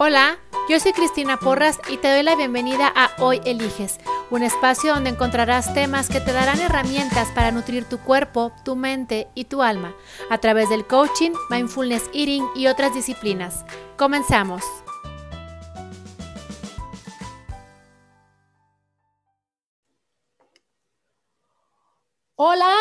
Hola, yo soy Cristina Porras y te doy la bienvenida a Hoy Eliges, un espacio donde encontrarás temas que te darán herramientas para nutrir tu cuerpo, tu mente y tu alma a través del coaching, mindfulness eating y otras disciplinas. Comenzamos. Hola,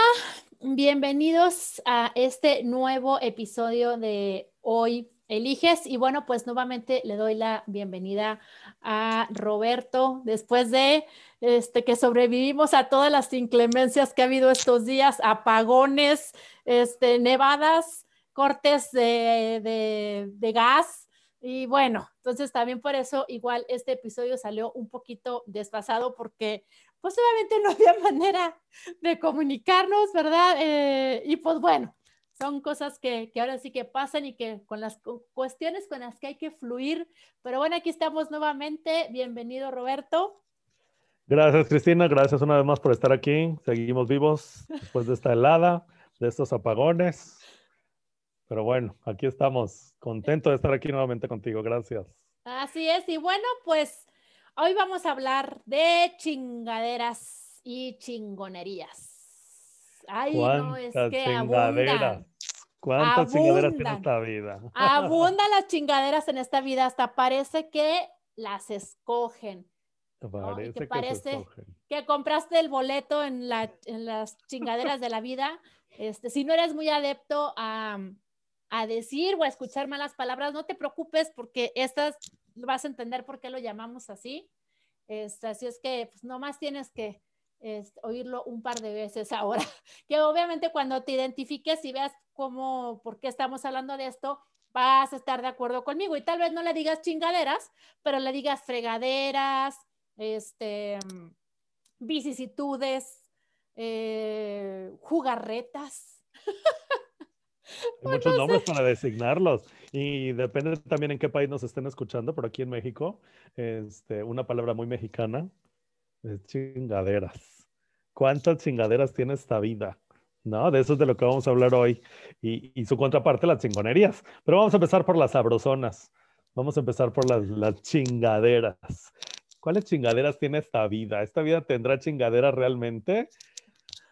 bienvenidos a este nuevo episodio de Hoy eliges. Y bueno, pues nuevamente le doy la bienvenida a Roberto después de este, que sobrevivimos a todas las inclemencias que ha habido estos días, apagones, este, nevadas, cortes de, de gas. Y bueno, entonces también por eso igual este episodio salió un poquito desfasado porque pues obviamente no había manera de comunicarnos, ¿verdad? Eh, y pues bueno, son cosas que, ahora sí que pasan y que con las cuestiones con las que hay que fluir. Pero bueno, aquí estamos nuevamente. Bienvenido, Roberto. Gracias, Cristina. Gracias una vez más por estar aquí. Seguimos vivos después de esta helada, de estos apagones. Pero bueno, aquí estamos. Contento de estar aquí nuevamente contigo. Gracias. Así es. Y bueno, pues hoy vamos a hablar de chingaderas y chingonerías. Ay, no, es que chingaderas. ¿Cuántas chingaderas tiene esta vida? Abundan las chingaderas en esta vida, hasta parece que las escogen. Parece que, parece que compraste el boleto en, la, en, las chingaderas de la vida. Este, si no eres muy adepto a, a, decir o a escuchar malas palabras, no te preocupes porque estas vas a entender por qué lo llamamos así. Este, así es que pues, nomás tienes que es, oírlo un par de veces ahora, que obviamente cuando te identifiques y veas cómo, por qué estamos hablando de esto, vas a estar de acuerdo conmigo. Y tal vez no le digas chingaderas, pero le digas fregaderas, este, vicisitudes, eh, jugarretas. Hay muchos nombres para designarlos. Y depende también en qué país nos estén escuchando, por aquí en México, este, una palabra muy mexicana chingaderas. ¿Cuántas chingaderas tiene esta vida? ¿No? De eso es de lo que vamos a hablar hoy. Y, su contraparte, las chingonerías. Pero vamos a empezar por las sabrosonas. Vamos a empezar por las, las chingaderas. ¿Cuáles chingaderas tiene esta vida? ¿Esta vida tendrá chingaderas realmente?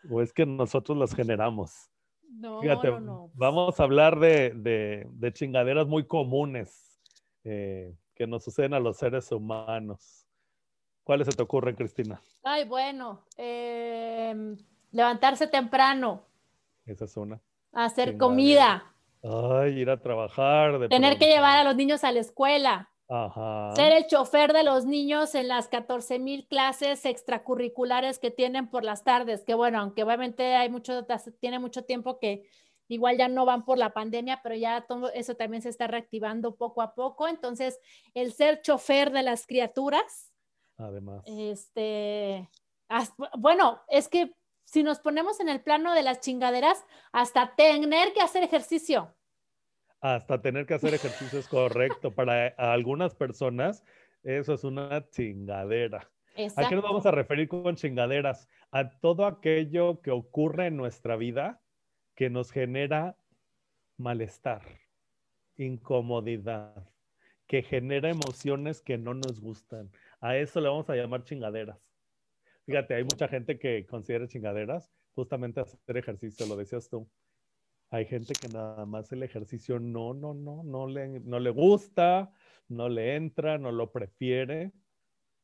¿O es que nosotros las generamos? No, no, no. Vamos a hablar de, de, chingaderas muy comunes eh, que nos suceden a los seres humanos. ¿Cuáles se te ocurren, Cristina? Ay, bueno, em, levantarse temprano. Esa es una. Hacer comida. Ay, ir a trabajar. Tener que llevar a los niños a la escuela. Ajá. Ser el chofer de los niños en las 14 mil clases extracurriculares que tienen por las tardes, que bueno, aunque obviamente hay mucho, tiene mucho tiempo que igual ya no van por la pandemia, pero ya todo eso también se está reactivando poco a poco. Entonces, el ser chofer de las criaturas, además. Este, bueno, es que si nos ponemos en el plano de las chingaderas, hasta tener que hacer ejercicio. Hasta tener que hacer ejercicio es correcto. Para algunas personas, eso es una chingadera. ¿A qué nos vamos a referir con chingaderas? A todo aquello que ocurre en nuestra vida que nos genera malestar, incomodidad, que genera emociones que no nos gustan, a eso le vamos a llamar chingaderas. Fíjate, hay mucha gente que considera chingaderas justamente hacer ejercicio, lo decías tú. Hay gente que nada más el ejercicio no, no, no, no le, no le gusta, no le entra, no lo prefiere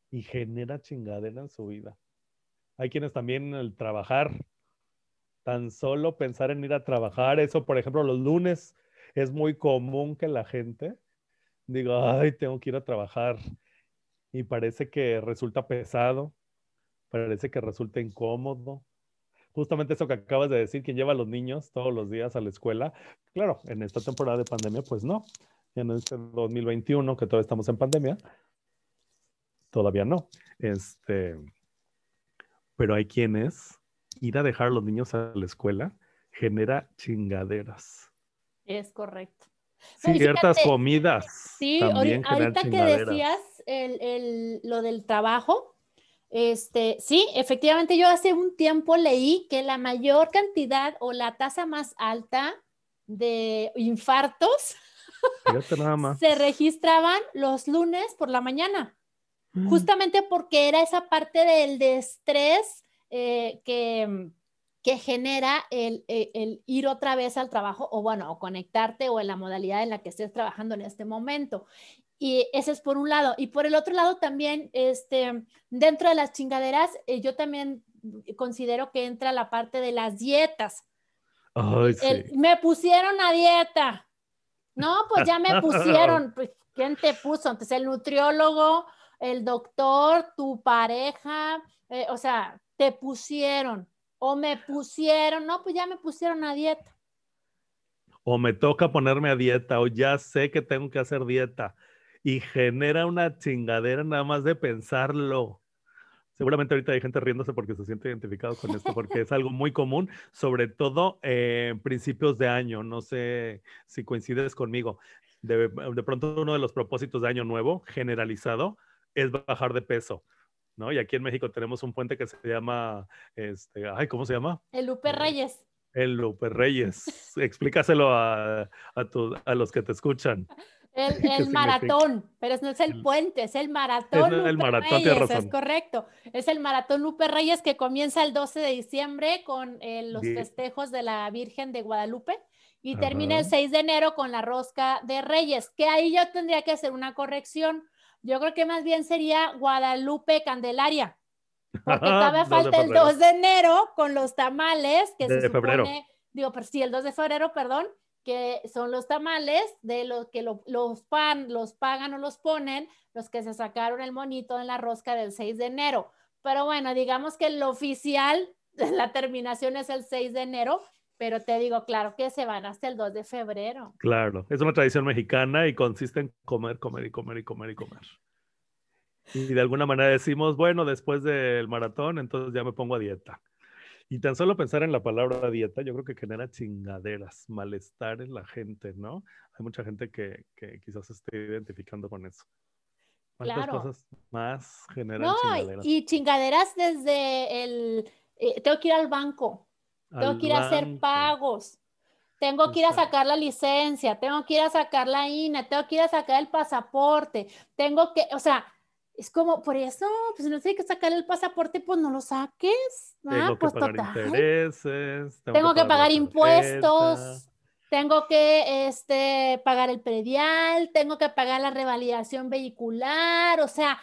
y genera chingadera en su vida. Hay quienes también el trabajar, tan solo pensar en ir a trabajar, eso por ejemplo los lunes es muy común que la gente diga, ay, tengo que ir a trabajar y parece que resulta pesado, parece que resulta incómodo. Justamente eso que acabas de decir, quien lleva a los niños todos los días a la escuela. Claro, en esta temporada de pandemia, pues no. En este 2021, que todavía estamos en pandemia, todavía no. Este, pero hay quienes ir a dejar a los niños a la escuela genera chingaderas. Es correcto. Ciertas comidas. Sí, ahorita que decías el, lo del trabajo, este, sí, efectivamente yo hace un tiempo leí que la mayor cantidad o la tasa más alta de infartos se registraban los lunes por la mañana, Mm. justamente porque era esa parte del de estrés eh, que, que genera el, el- el ir otra vez al trabajo o bueno, o conectarte o en la modalidad en la que estés trabajando en este momento. Y ese es por un lado. Y por el otro lado también, este, dentro de las chingaderas, eh, yo también considero que entra la parte de las dietas. Ay, sí. El- me pusieron a dieta. No, pues ya me pusieron. Pues, ¿Quién te puso? Entonces, el nutriólogo, el doctor, tu pareja, eh, o sea, te pusieron o me pusieron. No, pues ya me pusieron a dieta. O me toca ponerme a dieta, o ya sé que tengo que hacer dieta. Y genera una chingadera nada más de pensarlo. Seguramente ahorita hay gente riéndose porque se siente identificado con esto, porque es algo muy común, sobre todo en principios de año. No sé si coincides conmigo. De, de pronto uno de los propósitos de año nuevo, generalizado, es bajar de peso. ¿no? Y aquí en México tenemos un puente que se llama, este, ay, ¿cómo se llama? El Lupe Eh, Reyes. El Lupe Reyes. Explícaselo a, a, tu- a los que te escuchan. El, maratón, pero no es el El- puente, es el maratón. Es el Lupe maratón, Reyes, es correcto. Es el maratón Lupe Reyes que comienza el 12 de diciembre con eh, los festejos de la Virgen de Guadalupe y termina el Ajá. 6 de enero con la rosca de Reyes, que ahí yo tendría que hacer una corrección. Yo creo que más bien sería Guadalupe Candelaria, porque todavía 2 de falta el febrero. 2 de enero con los tamales, que se De febrero. supone, digo, pero sí, el 2 de febrero, perdón, que son los tamales de los que lo- los pan, los pagan o los ponen, los que se sacaron el monito en la rosca del 6 de enero. Pero bueno, digamos que lo oficial, la terminación es el 6 de enero, pero te digo, claro que se van hasta el 2 de febrero. Claro, es una tradición mexicana y consiste en comer, comer y comer y comer y comer. Y de alguna manera decimos, bueno, después del maratón, entonces ya me pongo a dieta. Y tan solo pensar en la palabra dieta, yo creo que genera chingaderas, malestar en la gente, ¿no? Hay mucha gente que, que quizás se esté identificando con eso. ¿Cuántas Claro. cosas más generan No, chingaderas? y chingaderas desde el, eh, tengo que ir al banco, tengo Al que ir a hacer pagos, tengo que ir a sacar la licencia, tengo que ir a sacar la INE, tengo que ir a sacar el pasaporte, tengo que, o sea, es como, por eso, pues no tienes que sacar el pasaporte, pues no lo saques. Ah, Tengo que pues pagar total. intereses. Tengo que pagar tarjeta. impuestos, tengo que este, pagar el predial, tengo que pagar la revalidación vehicular, o sea,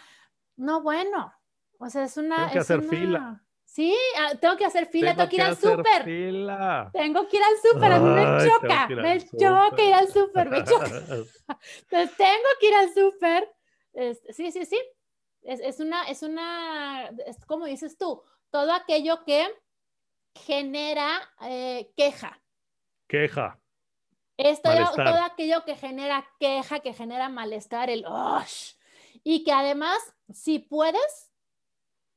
no, bueno, o sea, es una... Tengo que hacer una- fila. Sí, ah, tengo que hacer fila, tengo, que ir al súper, tengo que ir al súper, a mí me choca, que me choca ir al súper, me choca. Entonces tengo que ir al súper. Este, sí, sí, sí. Es, es una, es una, es como dices tú, todo aquello que genera eh, queja. Queja. Es todo, aquello que genera queja, que genera malestar, el "Ush", y que además, si puedes,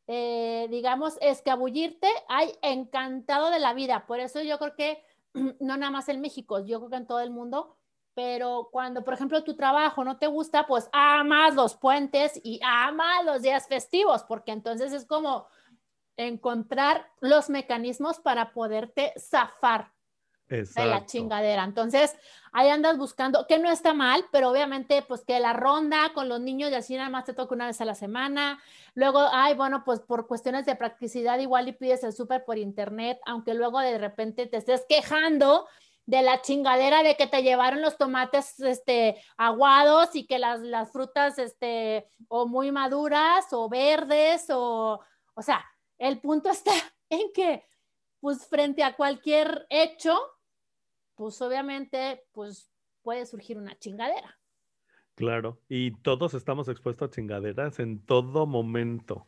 eh, digamos, escabullirte, hay encantado de la vida. Por eso yo creo que no nada más en México, yo creo que en todo el mundo, pero cuando, por ejemplo, tu trabajo no te gusta, pues amas los puentes y amas los días festivos, porque entonces es como encontrar los mecanismos para poderte zafar de la Exacto. chingadera. Entonces, ahí andas buscando, que no está mal, pero obviamente, pues que la ronda con los niños y así nada más te toca una vez a la semana. Luego, ay, bueno, pues por cuestiones de practicidad, igual y pides el súper por internet, aunque luego de repente te estés quejando de la chingadera de que te llevaron los tomates este, aguados y que las, las frutas este, o muy maduras o verdes o, o sea, el punto está en que, pues frente a cualquier hecho, pues obviamente, pues puede surgir una chingadera. Claro. Y todos estamos expuestos a chingaderas en todo momento,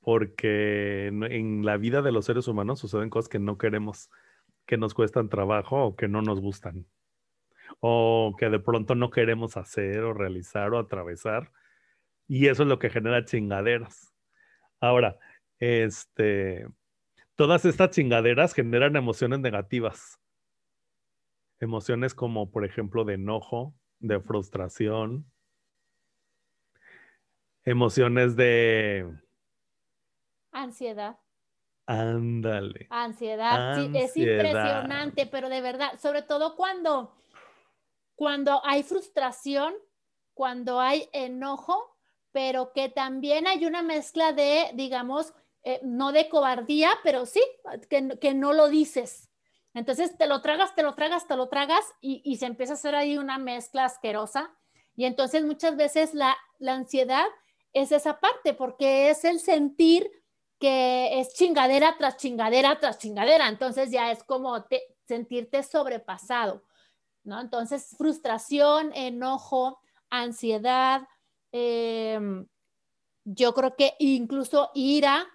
porque en, la vida de los seres humanos suceden cosas que no queremos, que nos cuestan trabajo o que no nos gustan, o que de pronto no queremos hacer o realizar o atravesar. Y eso es lo que genera chingaderas. Ahora, este, todas estas chingaderas generan emociones negativas. Emociones como, por ejemplo, de enojo, de frustración, emociones de, Ansiedad, ándale, ansiedad, sí, es impresionante, pero de verdad, sobre todo cuando, cuando hay frustración, cuando hay enojo, pero que también hay una mezcla de, digamos, eh, no de cobardía, pero sí, que, que, no lo dices. Entonces te lo tragas, te lo tragas, te lo tragas y, y, se empieza a hacer ahí una mezcla asquerosa. Y entonces muchas veces la, la ansiedad es esa parte, porque es el sentir que es chingadera tras chingadera tras chingadera. Entonces ya es como te, sentirte sobrepasado, ¿no? Entonces frustración, enojo, ansiedad, eh, yo creo que incluso ira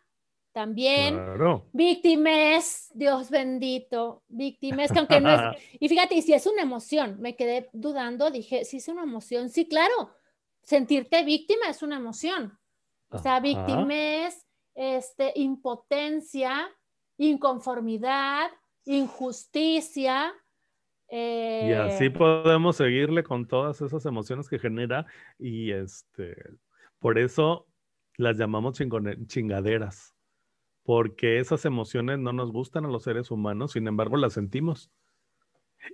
también. Claro. Víctimas, Dios bendito, víctimas, que aunque no es. Y fíjate, si es una emoción, me quedé dudando, dije, si es una emoción, sí, claro, sentirte víctima es una emoción. O sea, víctimas, este, impotencia, inconformidad, injusticia, y así eh, podemos seguirle con todas esas emociones que genera y este, por eso las llamamos chingaderas, porque esas emociones no nos gustan a los seres humanos, sin embargo las sentimos.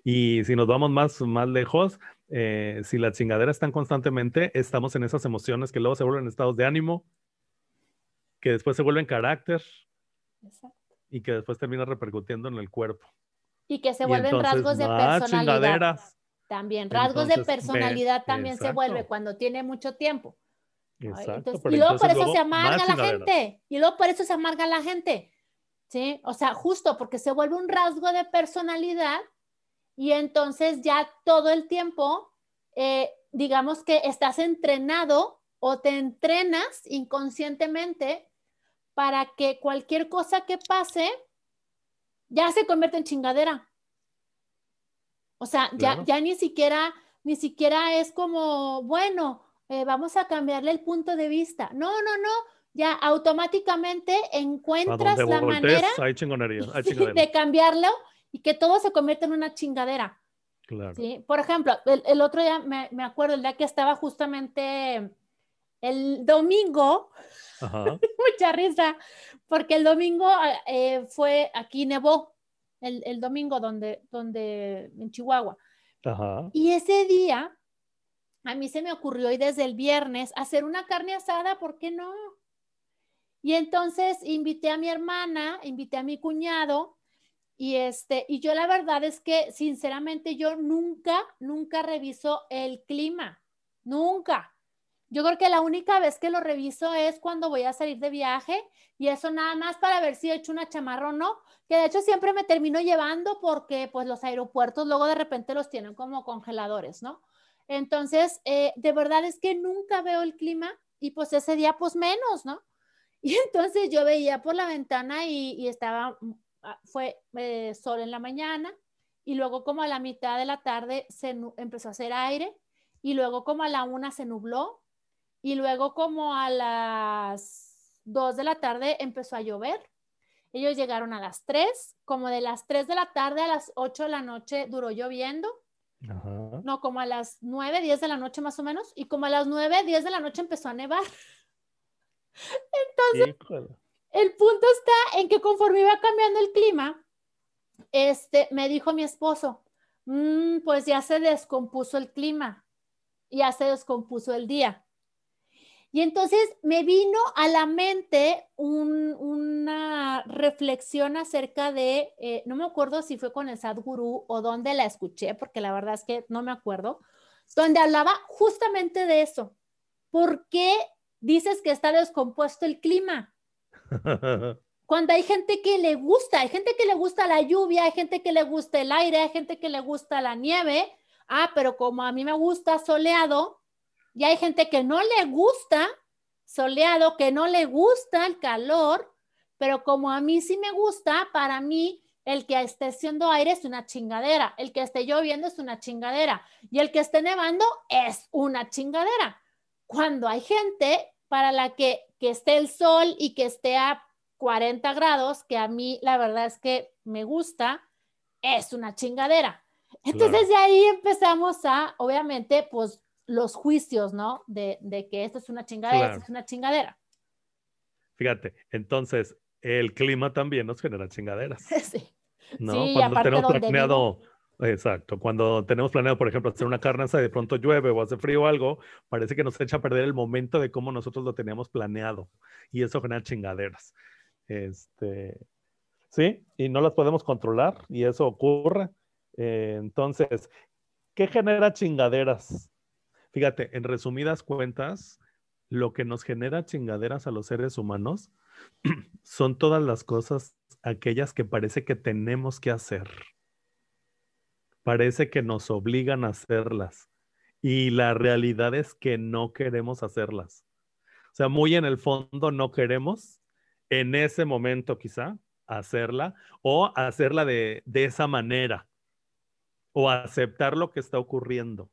Y si nos vamos más, más lejos, eh, si las chingaderas están constantemente, estamos en esas emociones que luego se vuelven estados de ánimo, que después se vuelven carácter y que después termina repercutiendo en el cuerpo y que se vuelven rasgos de personalidad. También, rasgos de personalidad también se vuelve cuando tiene mucho tiempo. Exacto, y luego por eso se amarga la gente. Y luego por eso se amarga la gente. ¿Sí? O sea, justo porque se vuelve un rasgo de personalidad y entonces ya todo el tiempo, eh, digamos que estás entrenado o te entrenas inconscientemente para que cualquier cosa que pase, ya se convierte en chingadera. O sea, ya, ya ni siquiera, ni siquiera es como, bueno, eh, vamos a cambiarle el punto de vista. No, no, no. Ya automáticamente encuentras la manera de cambiarlo y que todo se convierta en una chingadera. Claro. ¿sí? Por ejemplo, el, otro día me, me, acuerdo, el día que estaba justamente el domingo, mucha risa, porque el domingo eh, fue aquí nevó, el, el, domingo donde, donde en Chihuahua. Y ese día, a mí se me ocurrió y desde el viernes hacer una carne asada, ¿por qué no? Y entonces invité a mi hermana, invité a mi cuñado, y este, y yo la verdad es que sinceramente yo nunca, nunca reviso el clima, nunca. Yo creo que la única vez que lo reviso es cuando voy a salir de viaje y eso nada más para ver si he hecho una chamarra o no, que de hecho siempre me termino llevando porque pues los aeropuertos luego de repente los tienen como congeladores, ¿no? Entonces, eh, de verdad es que nunca veo el clima y pues ese día pues menos, ¿no? Y entonces yo veía por la ventana y, estaba, mm, ah, fue eh, sol en la mañana y luego como a la mitad de la tarde se empezó a hacer aire y luego como a la una se nubló y luego como a las 2 de la tarde empezó a llover. Ellos llegaron a las 3, como de las 3 de la tarde a las 8 de la noche duró lloviendo. No, como a las 9, 10 de la noche más o menos. Y como a las 9, 10 de la noche empezó a nevar. Entonces, el punto está en que conforme iba cambiando el clima, este, me dijo mi esposo, mm, pues ya se descompuso el clima, ya se descompuso el día. Y entonces me vino a la mente una reflexión acerca de, eh, no me acuerdo si fue con el Sadhguru o dónde la escuché, porque la verdad es que no me acuerdo, donde hablaba justamente de eso. ¿Por qué dices que está descompuesto el clima? Cuando hay gente que le gusta, hay gente que le gusta la lluvia, hay gente que le gusta el aire, hay gente que le gusta la nieve. Ah, pero como a mí me gusta soleado, y hay gente que no le gusta soleado, que no le gusta el calor, pero como a mí sí me gusta, para mí el que esté haciendo aire es una chingadera, el que esté lloviendo es una chingadera y el que esté nevando es una chingadera. Cuando hay gente para la que, que esté el sol y que esté a 40 grados, que a mí la verdad es que me gusta, es una chingadera. Entonces de ahí empezamos a, obviamente, pues los juicios, ¿no? De, que esto es una chingadera, esto es una chingadera. Fíjate, entonces el clima también nos genera chingaderas. sí. ¿No? Cuando tenemos planeado Exacto. Cuando tenemos planeado, por ejemplo, hacer una carne y de pronto llueve o hace frío o algo, parece que nos echa a perder el momento de cómo nosotros lo teníamos planeado. Y eso genera chingaderas. Este, sí, y no las podemos controlar y eso ocurre. Eh, entonces, ¿qué genera chingaderas? Fíjate, en resumidas cuentas, lo que nos genera chingaderas a los seres humanos son todas las cosas, aquellas que parece que tenemos que hacer. Parece que nos obligan a hacerlas. Y la realidad es que no queremos hacerlas. O sea, muy en el fondo no queremos en ese momento quizá hacerla o hacerla de, de esa manera o aceptar lo que está ocurriendo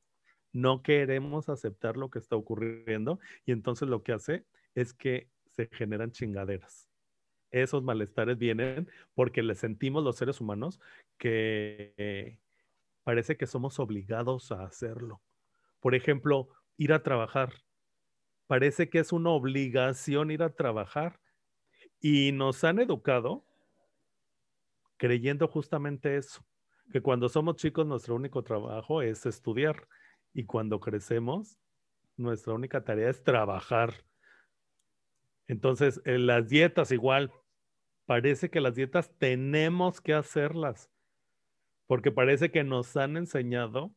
no queremos aceptar lo que está ocurriendo y entonces lo que hace es que se generan chingaderas. Esos malestares vienen porque le sentimos los seres humanos que parece que somos obligados a hacerlo. Por ejemplo, ir a trabajar. Parece que es una obligación ir a trabajar y nos han educado creyendo justamente eso, que cuando somos chicos nuestro único trabajo es estudiar y cuando crecemos, nuestra única tarea es trabajar. Entonces, en las dietas igual, parece que las dietas tenemos que hacerlas, porque parece que nos han enseñado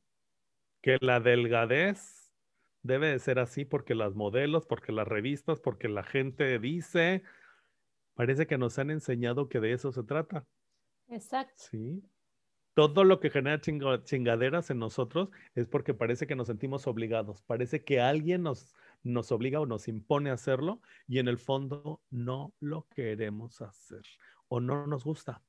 que la delgadez debe de ser así porque las modelos, porque las revistas, porque la gente dice, parece que nos han enseñado que de eso se trata. Exacto. Sí todo lo que genera chingaderas en nosotros es porque parece que nos sentimos obligados, parece que alguien nos, nos obliga o nos impone a hacerlo y en el fondo no lo queremos hacer o no nos gusta.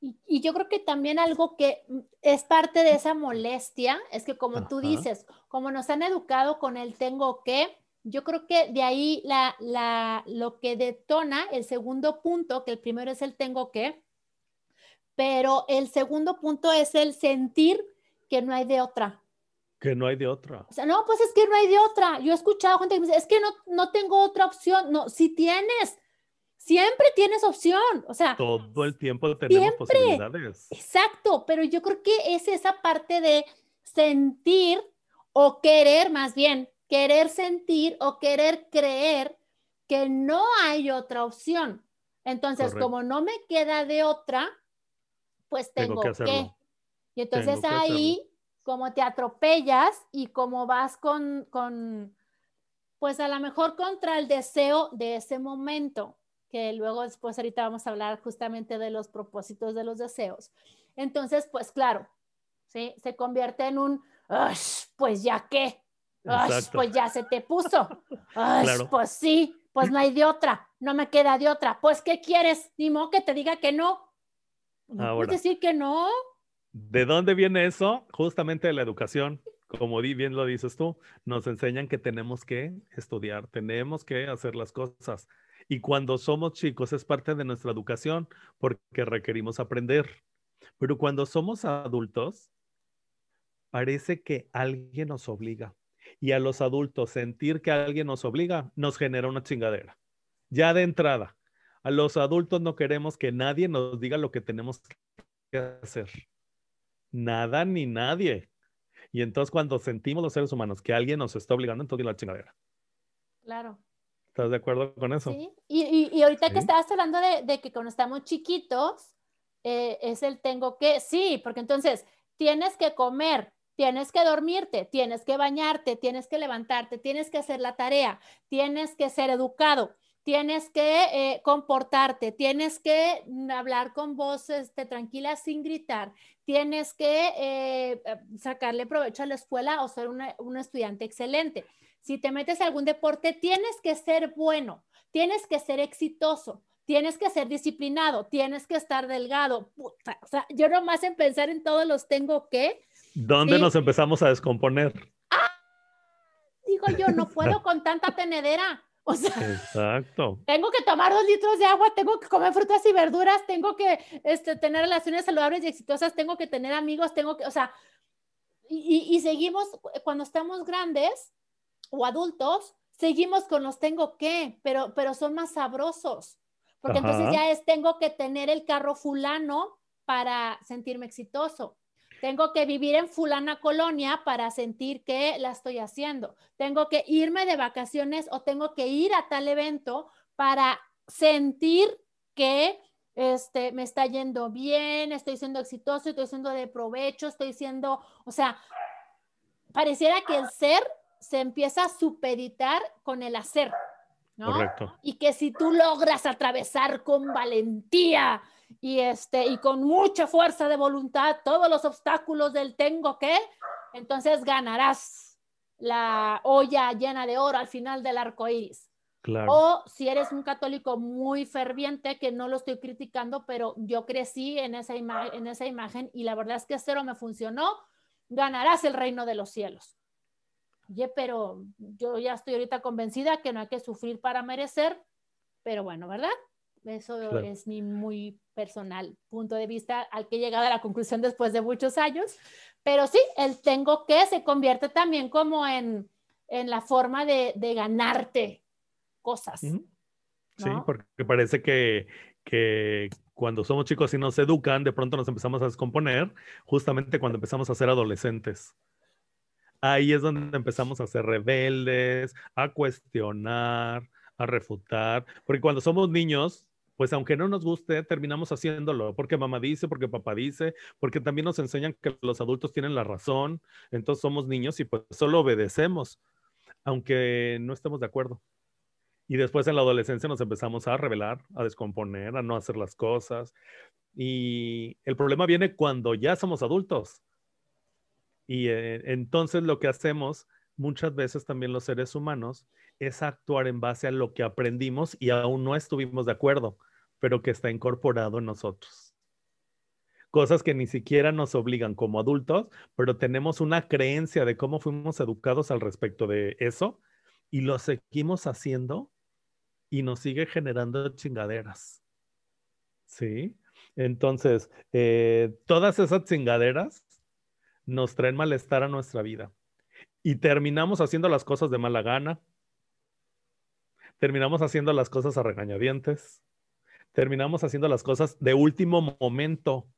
Y, yo creo que también algo que mm, es parte de esa molestia es que como tú dices, como nos han educado con el tengo que, yo creo que de ahí la, la, lo que detona el segundo punto, que el primero es el tengo que, pero el segundo punto es el sentir que no hay de otra. Que no hay de otra. O sea, no, pues es que no hay de otra. Yo he escuchado gente que me dice, es que no, no tengo otra opción. No, si tienes, siempre tienes opción. O sea, todo el tiempo tenemos posibilidades. Exacto, pero yo creo que es esa parte de sentir o querer, más bien, querer sentir o querer creer que no hay otra opción. Entonces, como no me queda de otra, pues tengo, que, Y entonces ahí, como te atropellas y como vas con, con, pues a lo mejor contra el deseo de ese momento, que luego después ahorita vamos a hablar justamente de los propósitos de los deseos. Entonces, pues claro, ¿sí? Se convierte en un, pues ya qué, pues ya se te puso, pues sí, pues no hay de otra, no me queda de otra, pues ¿qué quieres? Ni modo que te diga que no, no puedes decir que no. ¿De dónde viene eso? Justamente de la educación. Como bien lo dices tú, nos enseñan que tenemos que estudiar, tenemos que hacer las cosas. Y cuando somos chicos es parte de nuestra educación porque requerimos aprender. Pero cuando somos adultos, parece que alguien nos obliga. Y a los adultos sentir que alguien nos obliga nos genera una chingadera. Ya de entrada, a los adultos no queremos que nadie nos diga lo que tenemos que hacer. Nada ni nadie. Y entonces cuando sentimos los seres humanos que alguien nos está obligando, entonces la chingadera. Claro. ¿Estás de acuerdo con eso? Sí. Y, ahorita que estabas hablando de, que cuando estamos chiquitos, eh, es el tengo que, sí, porque entonces tienes que comer, tienes que dormirte, tienes que bañarte, tienes que levantarte, tienes que hacer la tarea, tienes que ser educado tienes que eh, comportarte, tienes que hablar con voz este, tranquila sin gritar, tienes que eh, eh, sacarle provecho a la escuela o ser un estudiante excelente. Si te metes a algún deporte, tienes que ser bueno, tienes que ser exitoso, tienes que ser disciplinado, tienes que estar delgado. o sea, yo nomás en pensar en todos los tengo que. ¿Dónde nos empezamos a descomponer? ¡Ah! Digo yo, no puedo con tanta tenedera. O sea, Exacto. tengo que tomar dos litros de agua, tengo que comer frutas y verduras, tengo que este, tener relaciones saludables y exitosas, tengo que tener amigos, tengo que, o sea, y, seguimos, cuando estamos grandes o adultos, seguimos con los tengo que, pero, pero son más sabrosos, porque entonces ya es tengo que tener el carro fulano para sentirme exitoso. Tengo que vivir en fulana colonia para sentir que la estoy haciendo. Tengo que irme de vacaciones o tengo que ir a tal evento para sentir que este, me está yendo bien, estoy siendo exitoso, estoy siendo de provecho, estoy siendo, o sea, pareciera que el ser se empieza a supeditar con el hacer, ¿no? Correcto. Y que si tú logras atravesar con valentía y, este, y con mucha fuerza de voluntad todos los obstáculos del tengo que, entonces ganarás la olla llena de oro al final del arco iris. Claro. O si eres un católico muy ferviente, que no lo estoy criticando, pero yo crecí en esa, en esa imagen y la verdad es que cero me funcionó, ganarás el reino de los cielos. Oye, pero yo ya estoy ahorita convencida que no hay que sufrir para merecer, pero bueno, ¿verdad? Eso Claro. es mi muy personal punto de vista al que he llegado a la conclusión después de muchos años. Pero sí, el tengo que se convierte también como en, en la forma de, de ganarte cosas. Ujú. Sí, ¿no? porque parece que, que cuando somos chicos y nos educan, de pronto nos empezamos a descomponer, justamente cuando empezamos a ser adolescentes. Ahí es donde empezamos a ser rebeldes, a cuestionar, a refutar, porque cuando somos niños, pues aunque no nos guste, terminamos haciéndolo, porque mamá dice, porque papá dice, porque también nos enseñan que los adultos tienen la razón, entonces somos niños y pues solo obedecemos, aunque no estemos de acuerdo. Y después en la adolescencia nos empezamos a rebelar, a descomponer, a no hacer las cosas. Y el problema viene cuando ya somos adultos. Y eh, entonces lo que hacemos muchas veces también los seres humanos es actuar en base a lo que aprendimos y aún no estuvimos de acuerdo, pero que está incorporado en nosotros. Cosas que ni siquiera nos obligan como adultos, pero tenemos una creencia de cómo fuimos educados al respecto de eso y lo seguimos haciendo y nos sigue generando chingaderas. ¿Sí? Entonces, eh, todas esas chingaderas nos traen malestar a nuestra vida y terminamos haciendo las cosas de mala gana, terminamos haciendo las cosas a regañadientes, terminamos haciendo las cosas de último momento.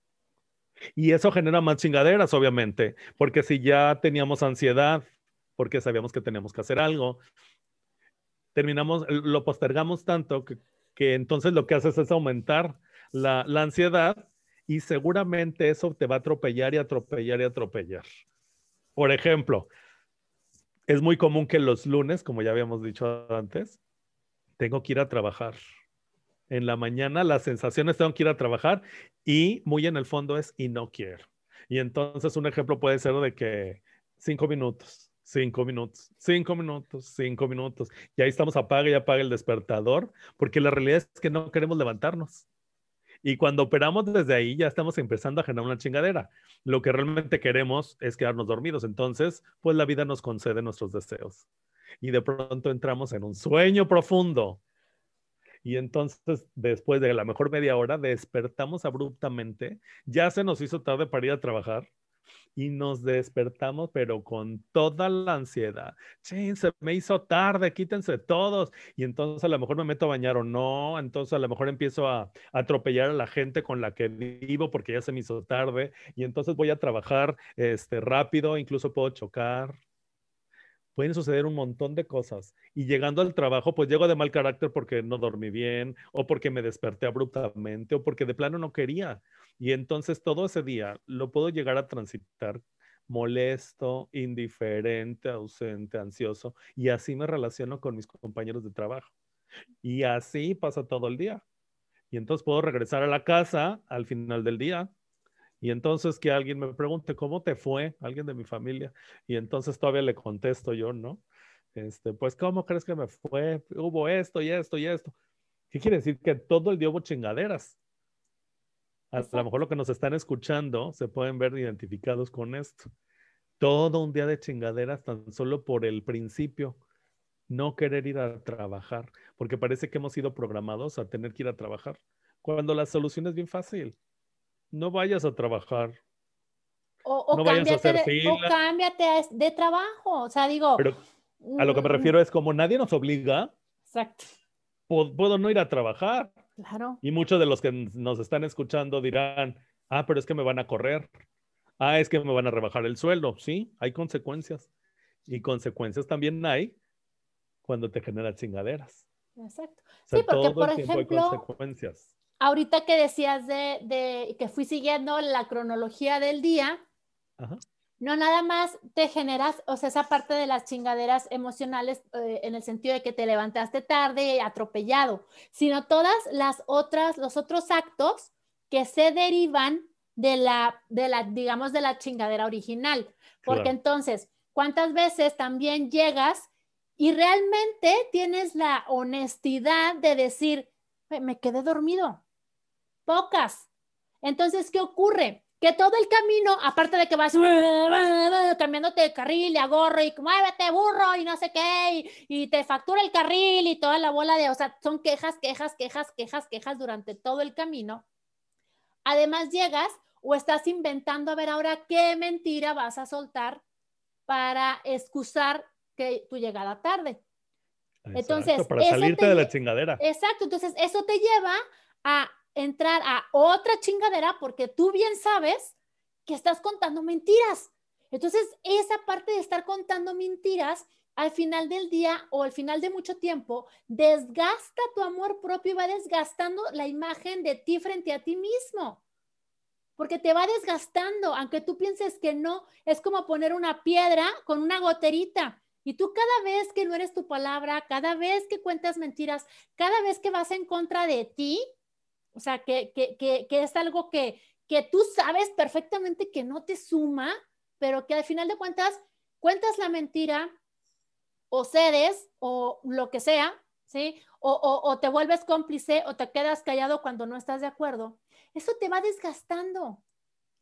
Y eso genera más chingaderas, obviamente, porque si ya teníamos ansiedad, porque sabíamos que teníamos que hacer algo, terminamos, lo postergamos tanto que, que entonces lo que haces es aumentar la, la, ansiedad y seguramente eso te va a atropellar y atropellar y atropellar. Por ejemplo, es muy común que los lunes, como ya habíamos dicho antes, tengo que ir a trabajar. En la mañana la sensación es tengo que ir a trabajar y muy en el fondo es y no quiero. Y entonces un ejemplo puede ser de que cinco minutos, cinco minutos, cinco minutos, cinco minutos. Y ahí estamos, apaga y apaga el despertador, porque la realidad es que no queremos levantarnos. Y cuando operamos desde ahí, ya estamos empezando a generar una chingadera. Lo que realmente queremos es quedarnos dormidos. Entonces, pues la vida nos concede nuestros deseos. Y de pronto entramos en un sueño profundo. Y entonces, después de la mejor media hora, despertamos abruptamente. Ya se nos hizo tarde para ir a trabajar y nos despertamos, pero con toda la ansiedad. Chin, se me hizo tarde, quítense todos. Y entonces a lo mejor me meto a bañar o no. Entonces a lo mejor empiezo a, a, atropellar a la gente con la que vivo porque ya se me hizo tarde. Y entonces voy a trabajar este, rápido, incluso puedo chocar. Pueden suceder un montón de cosas. Y llegando al trabajo, pues llego de mal carácter porque no dormí bien, o porque me desperté abruptamente, o porque de plano no quería. Y entonces todo ese día lo puedo llegar a transitar molesto, indiferente, ausente, ansioso, y así me relaciono con mis compañeros de trabajo. Y así pasa todo el día. Y entonces puedo regresar a la casa al final del día. Y entonces que alguien me pregunte, ¿cómo te fue? Alguien de mi familia. Y entonces todavía le contesto yo, ¿no? Este, pues, ¿cómo crees que me fue? Hubo esto y esto y esto. ¿Qué quiere decir? Que todo el día hubo chingaderas. A lo mejor lo que nos están escuchando se pueden ver identificados con esto. Todo un día de chingaderas tan solo por el principio, no querer ir a trabajar, porque parece que hemos sido programados a tener que ir a trabajar, cuando la solución es bien fácil. No vayas a trabajar. O, o, no cámbiate, de, o cámbiate de trabajo. O sea, digo. Pero a lo que me refiero es como nadie nos obliga. Exacto. Puedo, puedo no ir a trabajar. Claro. Y muchos de los que nos están escuchando dirán, ah, pero es que me van a correr. Ah, es que me van a rebajar el sueldo. Sí, hay consecuencias. Y consecuencias también hay cuando te generan chingaderas. Exacto. sí, porque por ejemplo, consecuencias. Ahorita que decías de, de, que fui siguiendo la cronología del día, Ajá no nada más te generas, o sea, esa parte de las chingaderas emocionales eh, en el sentido de que te levantaste tarde, atropellado, sino todas las otras, los otros actos que se derivan de la, de la, digamos, de la chingadera original. Porque entonces, ¿cuántas veces también llegas y realmente tienes la honestidad de decir, me quedé dormido? Pocas. Entonces, ¿qué ocurre? que todo el camino, aparte de que vas cambiándote de carril y a gorro y muévete burro y no sé qué, y, te factura el carril y toda la bola de, o sea, son quejas, quejas, quejas, quejas, quejas durante todo el camino. Además llegas o estás inventando a ver ahora qué mentira vas a soltar para excusar que tu llegada tarde. entonces, para salirte de la chingadera. Exacto, entonces eso te lleva a entrar a otra chingadera porque tú bien sabes que estás contando mentiras. Entonces, esa parte de estar contando mentiras al final del día o al final de mucho tiempo desgasta tu amor propio y va desgastando la imagen de ti frente a ti mismo. Porque te va desgastando, aunque tú pienses que no, es como poner una piedra con una goterita. Y tú cada vez que no eres tu palabra, cada vez que cuentas mentiras, cada vez que vas en contra de ti, o sea, que, es algo que, que tú sabes perfectamente que no te suma, pero que al final de cuentas cuentas la mentira o cedes o lo que sea, ¿sí? O, te vuelves cómplice o te quedas callado cuando no estás de acuerdo. Eso te va desgastando,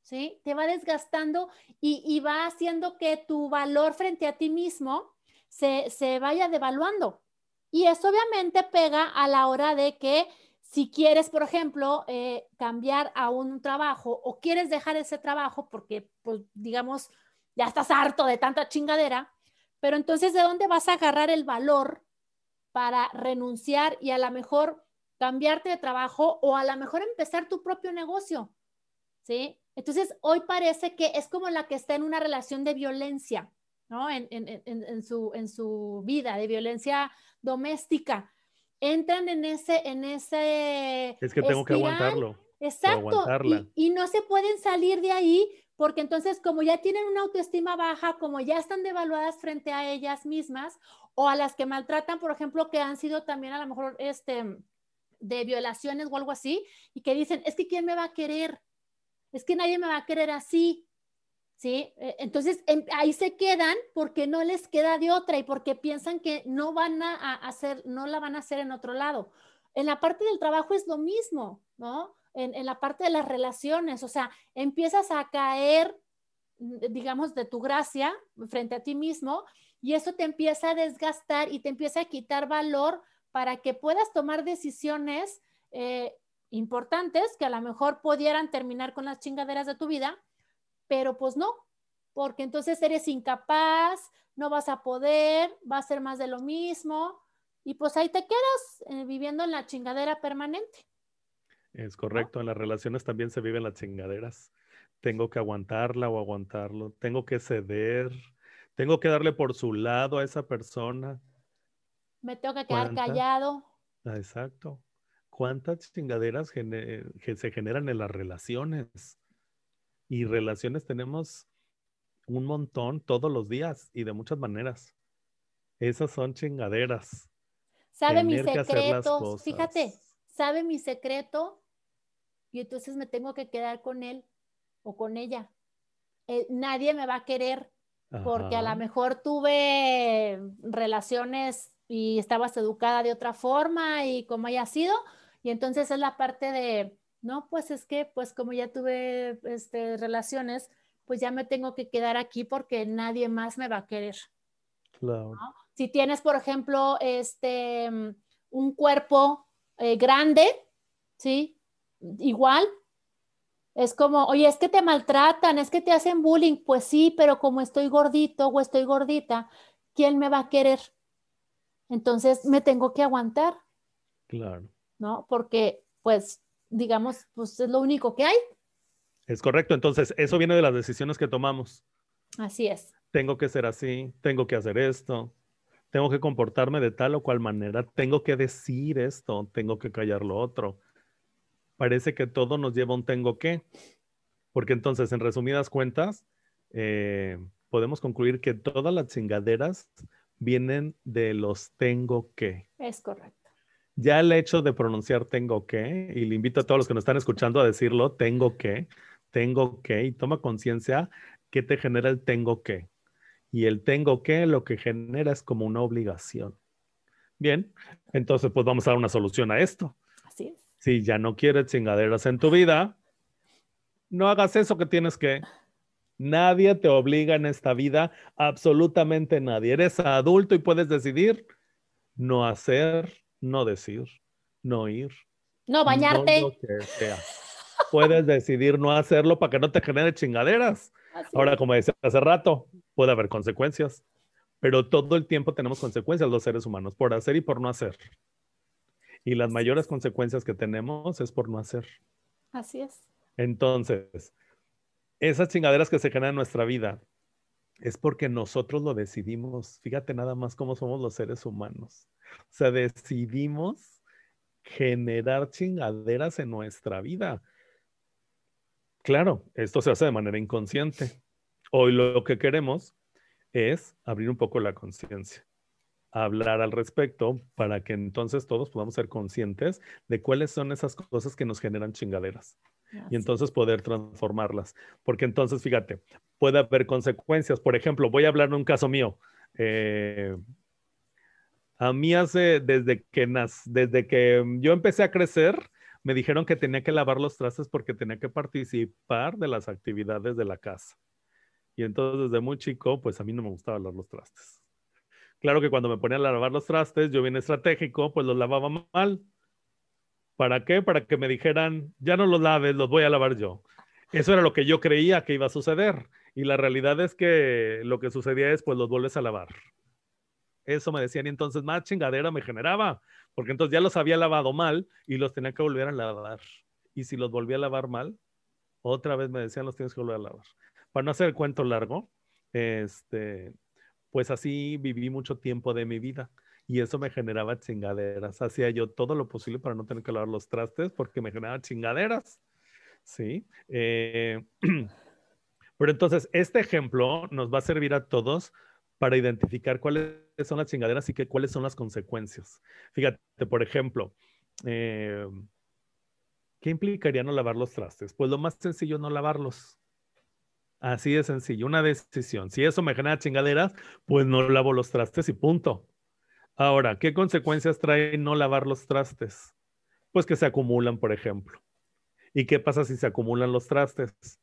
¿sí? Te va desgastando y, va haciendo que tu valor frente a ti mismo se, se vaya devaluando. Y eso obviamente pega a la hora de que si quieres, por ejemplo, eh, cambiar a un trabajo o quieres dejar ese trabajo porque, pues, digamos, ya estás harto de tanta chingadera, pero entonces, ¿de dónde vas a agarrar el valor para renunciar y a lo mejor cambiarte de trabajo o a lo mejor empezar tu propio negocio? ¿Sí? Entonces, hoy parece que es como la que está en una relación de violencia, ¿no? En, en, su, en su vida, de violencia doméstica entran en ese, en ese. Es que tengo que aguantarlo. Exacto. Y, y, no se pueden salir de ahí porque entonces como ya tienen una autoestima baja, como ya están devaluadas frente a ellas mismas o a las que maltratan, por ejemplo, que han sido también a lo mejor este de violaciones o algo así y que dicen, es que quién me va a querer, es que nadie me va a querer así, ¿sí? E, entonces em, ahí se quedan porque no les queda de otra y porque piensan que no van a hacer, no la van a hacer en otro lado. En la parte del trabajo es lo mismo, ¿no? En, en la parte de las relaciones, o sea, empiezas a caer, digamos, de tu gracia frente a ti mismo y eso te empieza a desgastar y te empieza a quitar valor para que puedas tomar decisiones eh, importantes que a lo mejor pudieran terminar con las chingaderas de tu vida, pero pues no, porque entonces eres incapaz, no vas a poder, va a ser más de lo mismo y pues ahí te quedas eh, viviendo en la chingadera permanente. Es correcto, en las relaciones también se viven las chingaderas. Tengo que aguantarla o aguantarlo, tengo que ceder, tengo que darle por su lado a esa persona. Me tengo que quedar callado. Ah, exacto. ¿Cuántas chingaderas se generan en las relaciones? Y relaciones tenemos un montón todos los días y de muchas maneras. Esas son chingaderas. Sabe mis secretos, fíjate, sabe mi secreto y entonces me tengo que quedar con él o con ella. Eh, nadie me va a querer porque a lo mejor tuve relaciones y estabas educada de otra forma y como haya sido, y entonces es la parte de, no, pues es que, pues como ya tuve este, relaciones, pues ya me tengo que quedar aquí porque nadie más me va a querer. Claro. Si tienes, por ejemplo, este, un cuerpo eh, grande, ¿sí? Igual. Es como, oye, es que te maltratan, es que te hacen bullying. Pues sí, pero como estoy gordito o estoy gordita, ¿quién me va a querer? Entonces me tengo que aguantar. Claro. ¿No? Porque, pues, digamos, pues es lo único que hay. Es correcto. Entonces, eso viene de las decisiones que tomamos. Así es. Tengo que ser así, tengo que hacer esto, tengo que comportarme de tal o cual manera, tengo que decir esto, tengo que callar lo otro. Parece que todo nos lleva a un tengo que, porque entonces, en resumidas cuentas, eh, podemos concluir que todas las chingaderas vienen de los tengo que. Es correcto. Ya el hecho de pronunciar tengo que, y le invito a todos los que nos están escuchando a decirlo, tengo que, tengo que, y toma conciencia que te genera el tengo que. Y el tengo que lo que genera es como una obligación. Bien, entonces pues vamos a dar una solución a esto. Así es. Si ya no quieres chingaderas en tu vida, no hagas eso que tienes que. Nadie te obliga en esta vida, absolutamente nadie. Eres adulto y puedes decidir no hacer, no decir, no ir. No bañarte. lo que sea. Puedes decidir no hacerlo para que no te genere chingaderas. Ahora, como decía hace rato, puede haber consecuencias, pero todo el tiempo tenemos consecuencias los seres humanos, por hacer y por no hacer. Y las mayores consecuencias que tenemos es por no hacer. Así es. Entonces, esas chingaderas que se generan en nuestra vida es porque nosotros lo decidimos. Fíjate nada más cómo somos los seres humanos. O sea, decidimos generar chingaderas en nuestra vida. Claro, esto se hace de manera inconsciente. Hoy lo que queremos es abrir un poco la conciencia, hablar al respecto para que entonces todos podamos ser conscientes de cuáles son esas cosas que nos generan chingaderas y entonces poder transformarlas. Porque entonces, fíjate, puede haber consecuencias. Por ejemplo, voy a hablar de un caso mío. Eh, a mí hace, desde que, desde que yo empecé a crecer, me dijeron que tenía que lavar los trastes porque tenía que participar de las actividades de la casa. Y entonces desde muy chico, pues a mí no me gustaba lavar los trastes. Claro que cuando me ponían a lavar los trastes, yo bien estratégico, pues los lavaba mal. ¿Para qué? Para que me dijeran, ya no los laves, los voy a lavar yo. Eso era lo que yo creía que iba a suceder. Y la realidad es que lo que sucedía es, pues los vuelves a lavar. Eso me decían y entonces más chingadera me generaba, porque entonces ya los había lavado mal y los tenía que volver a lavar. Y si los volvía a lavar mal, otra vez me decían los tienes que volver a lavar. Para no hacer el cuento largo, este, pues así viví mucho tiempo de mi vida y eso me generaba chingaderas. Hacía yo todo lo posible para no tener que lavar los trastes porque me generaba chingaderas. Sí. Eh, pero entonces, este ejemplo nos va a servir a todos para identificar cuáles son las chingaderas y qué, cuáles son las consecuencias. Fíjate, por ejemplo, eh, ¿qué implicaría no lavar los trastes? Pues lo más sencillo es no lavarlos. Así de sencillo, una decisión. Si eso me genera chingaderas, pues no lavo los trastes y punto. Ahora, ¿qué consecuencias trae no lavar los trastes? Pues que se acumulan, por ejemplo. ¿Y qué pasa si se acumulan los trastes?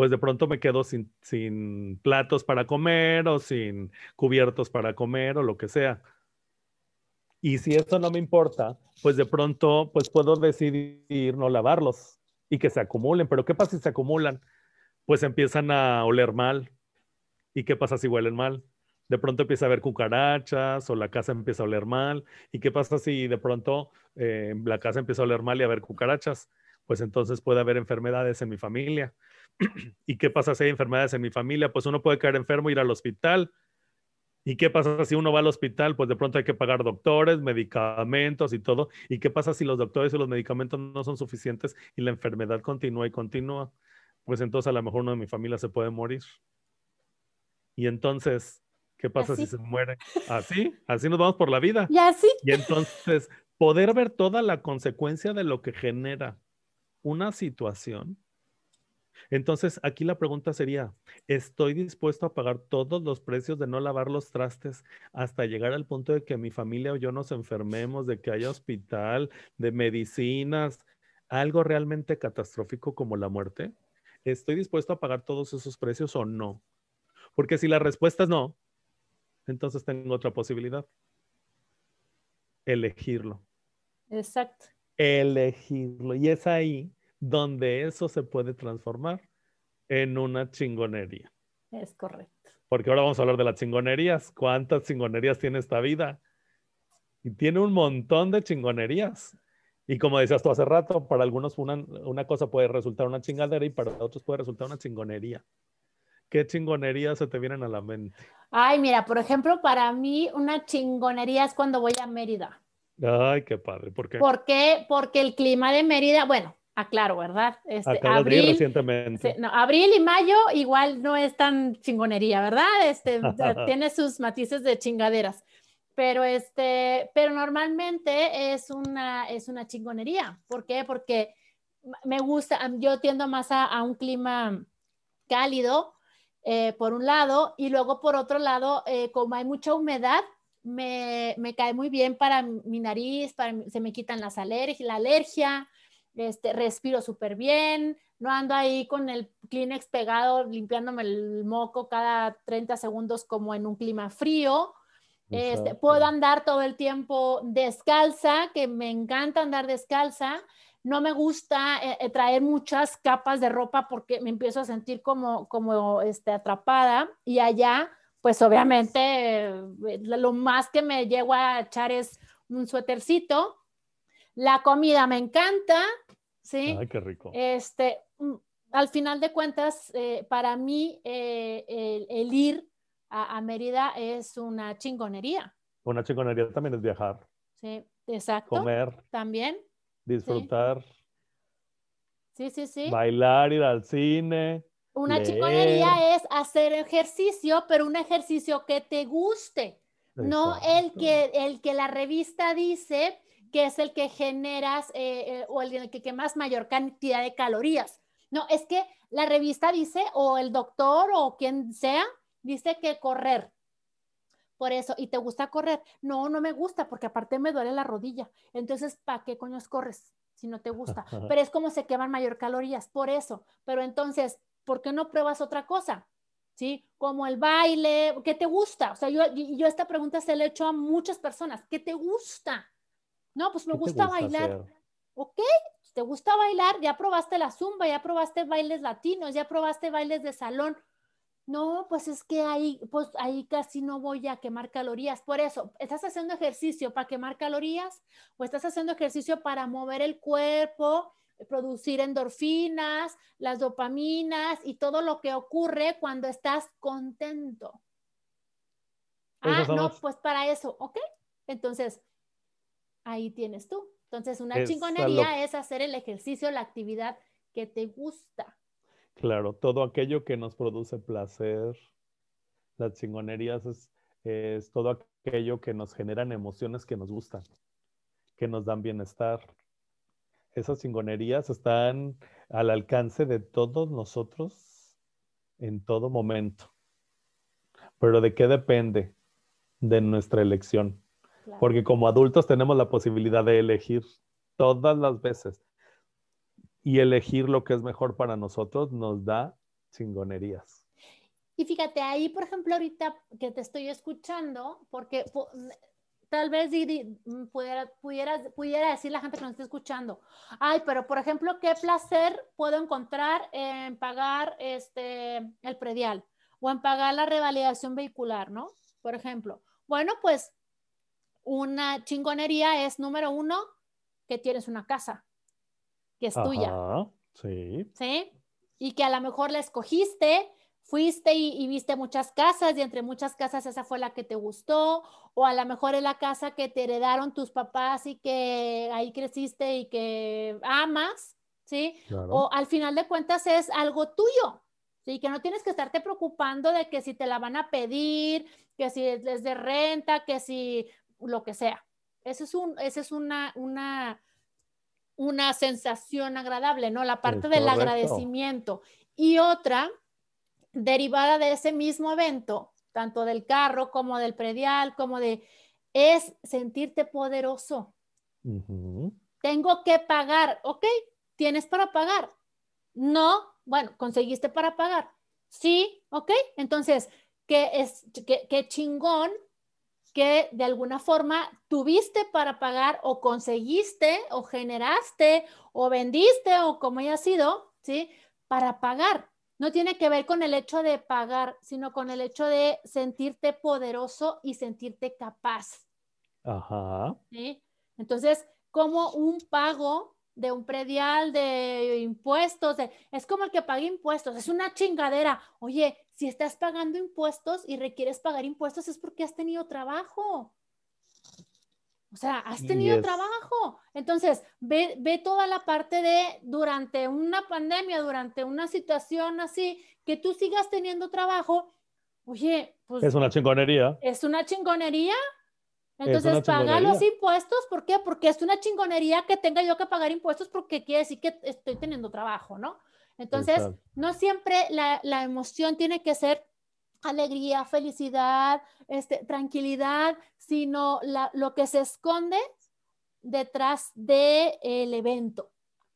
Pues de pronto me quedo sin, sin platos para comer o sin cubiertos para comer o lo que sea. Y si eso no me importa, pues de pronto pues puedo decidir no lavarlos y que se acumulen. Pero ¿qué pasa si se acumulan? Pues empiezan a oler mal. ¿Y qué pasa si huelen mal? De pronto empieza a haber cucarachas o la casa empieza a oler mal. ¿Y qué pasa si de pronto eh, la casa empieza a oler mal y a haber cucarachas? Pues entonces puede haber enfermedades en mi familia. ¿Y qué pasa si hay enfermedades en mi familia? Pues uno puede caer enfermo, ir al hospital. ¿Y qué pasa si uno va al hospital? Pues de pronto hay que pagar doctores, medicamentos y todo. ¿Y qué pasa si los doctores y los medicamentos no son suficientes y la enfermedad continúa y continúa? Pues entonces a lo mejor uno de mi familia se puede morir. Y entonces, ¿qué pasa si se muere? Así, así nos vamos por la vida. Y así. Y entonces, poder ver toda la consecuencia de lo que genera una situación entonces, aquí la pregunta sería, ¿estoy dispuesto a pagar todos los precios de no lavar los trastes hasta llegar al punto de que mi familia o yo nos enfermemos, de que haya hospital, de medicinas, algo realmente catastrófico como la muerte? ¿Estoy dispuesto a pagar todos esos precios o no? Porque si la respuesta es no, entonces tengo otra posibilidad. Elegirlo. Exacto. Elegirlo. Y es ahí donde eso se puede transformar en una chingonería. Es correcto. Porque ahora vamos a hablar de las chingonerías. ¿Cuántas chingonerías tiene esta vida? Y tiene un montón de chingonerías. Y como decías tú hace rato, para algunos una, una cosa puede resultar una chingadera y para otros puede resultar una chingonería. ¿Qué chingonerías se te vienen a la mente? Ay, mira, por ejemplo, para mí una chingonería es cuando voy a Mérida. Ay, qué padre. ¿Por qué? ¿Por qué? Porque el clima de Mérida, bueno, aclaro, ¿verdad? Este, abril, recientemente. no, abril y mayo igual no es tan chingonería, ¿verdad? Este, tiene sus matices de chingaderas. Pero, este, pero normalmente es una, es una chingonería. ¿Por qué? Porque me gusta, yo tiendo más a, a un clima cálido, eh, por un lado, y luego por otro lado, eh, como hay mucha humedad, me, me, cae muy bien para mi nariz, para, se me quitan las alergias, la alergia, este, respiro súper bien, no ando ahí con el Kleenex pegado limpiándome el moco cada 30 segundos como en un clima frío. Este, puedo andar todo el tiempo descalza, que me encanta andar descalza no me gusta eh, eh, traer muchas capas de ropa porque me empiezo a sentir como, como este, atrapada y allá, pues obviamente eh, lo más que me llego a echar es un suétercito. La comida me encanta, ¿sí? Ay, qué rico. Este, mm, al final de cuentas, para mí el, ir a, a Mérida es una chingonería. Una chingonería también es viajar. Sí, exacto. Comer. También disfrutar. Sí, sí, sí. Bailar, ir al cine. Una chingonería es hacer ejercicio, pero un ejercicio que te guste, no el que, el que la revista dice que es el que generas eh, eh, o el que quemas mayor cantidad de calorías. No, es que la revista dice, o el doctor o quien sea, dice que correr. Por eso, ¿y te gusta correr? No, no me gusta porque aparte me duele la rodilla. Entonces, ¿para qué coños corres si no te gusta? Pero es como se queman mayor calorías, por eso. Pero entonces, ¿por qué no pruebas otra cosa? ¿Sí? Como el baile, ¿qué te gusta? O sea, yo, yo esta pregunta se la he hecho a muchas personas. ¿Qué te gusta? No, pues me gusta, bailar. Ok, ¿te gusta bailar? Ya probaste la zumba, ya probaste bailes latinos, ya probaste bailes de salón no, pues es que ahí, pues ahí casi no voy a quemar calorías. Por eso, ¿estás haciendo ejercicio para quemar calorías o estás haciendo ejercicio para mover el cuerpo, producir endorfinas, las dopaminas y todo lo que ocurre cuando estás contento? ah, no, pues para eso, ¿ok? Entonces, ahí tienes tú. Entonces, una chingonería es hacer el ejercicio, la actividad que te gusta. Claro, todo aquello que nos produce placer, las chingonerías es, todo aquello que nos generan emociones que nos gustan, que nos dan bienestar. Esas chingonerías están al alcance de todos nosotros en todo momento. Pero ¿de qué depende? De nuestra elección. Porque como adultos tenemos la posibilidad de elegir todas las veces y elegir lo que es mejor para nosotros nos da chingonerías. Y fíjate, ahí, por ejemplo, ahorita que te estoy escuchando, porque tal vez pudiera, pudiera, pudiera decir la gente que nos está escuchando, ay, pero por ejemplo, ¿qué placer puedo encontrar en pagar este, el predial o en pagar la revalidación vehicular, ¿no? Por ejemplo. Bueno, pues una chingonería es, número uno, que tienes una casa que es tuya. Sí. Sí. Y que a lo mejor la escogiste, fuiste y, viste muchas casas y entre muchas casas esa fue la que te gustó, o a lo mejor es la casa que te heredaron tus papás y que ahí creciste y que amas, ¿sí? O al final de cuentas es algo tuyo, ¿sí? Que no tienes que estarte preocupando de que si te la van a pedir, que si es de renta, que si lo que sea. Eso es, un, eso es una, una una sensación agradable, ¿no? La parte del agradecimiento. Y otra, derivada de ese mismo evento, tanto del carro como del predial, como de, es sentirte poderoso. Tengo que pagar, ok, tienes para pagar. No, bueno, conseguiste para pagar. Sí, ok, entonces, ¿qué es, qué, qué chingón que de alguna forma tuviste para pagar o conseguiste o generaste o vendiste o como haya sido, ¿sí? Para pagar. No tiene que ver con el hecho de pagar, sino con el hecho de sentirte poderoso y sentirte capaz. Ajá. ¿sí? Entonces, como un pago de un predial, de impuestos, es como el que paga impuestos, es una chingadera. Oye, si estás pagando impuestos y requieres pagar impuestos es porque has tenido trabajo. O sea, has tenido trabajo. Entonces, ve, ve, toda la parte de durante una pandemia, durante una situación así, que tú sigas teniendo trabajo. Oye, pues. Es una chingonería. Es una chingonería. Entonces, paga los impuestos, ¿por qué? Porque es una chingonería que tenga yo que pagar impuestos porque quiere decir que estoy teniendo trabajo, ¿no? Entonces, no siempre la, la, emoción tiene que ser alegría, felicidad, este, tranquilidad, sino la, lo que se esconde detrás del el evento.